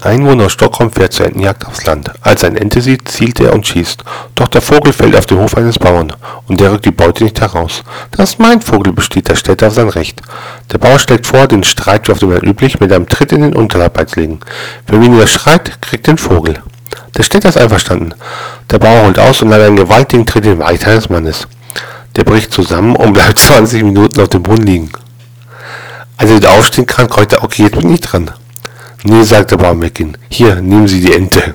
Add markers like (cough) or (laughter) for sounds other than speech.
Ein Einwohner aus Stockholm fährt zur Entenjagd aufs Land. Als er eine Ente sieht, zielt er und schießt. Doch der Vogel fällt auf den Hof eines Bauern und der rückt die Beute nicht heraus. Das ist mein Vogel, besteht der Städter auf sein Recht. Der Bauer schlägt vor, den Streit wie auf dem Land üblich mit einem Tritt in den Unterleib beizulegen. Wer weniger schreit, kriegt den Vogel. Der Städter ist einverstanden. Der Bauer holt aus und leider einen gewaltigen Tritt in den Weichteil des Mannes. Der bricht zusammen und bleibt (laughs) 20 Minuten auf dem Boden liegen. Als er wieder aufstehen kann, kreucht er, okay, jetzt bin ich dran. Nee, sagt der Baumweckin. Hier, nehmen Sie die Ente.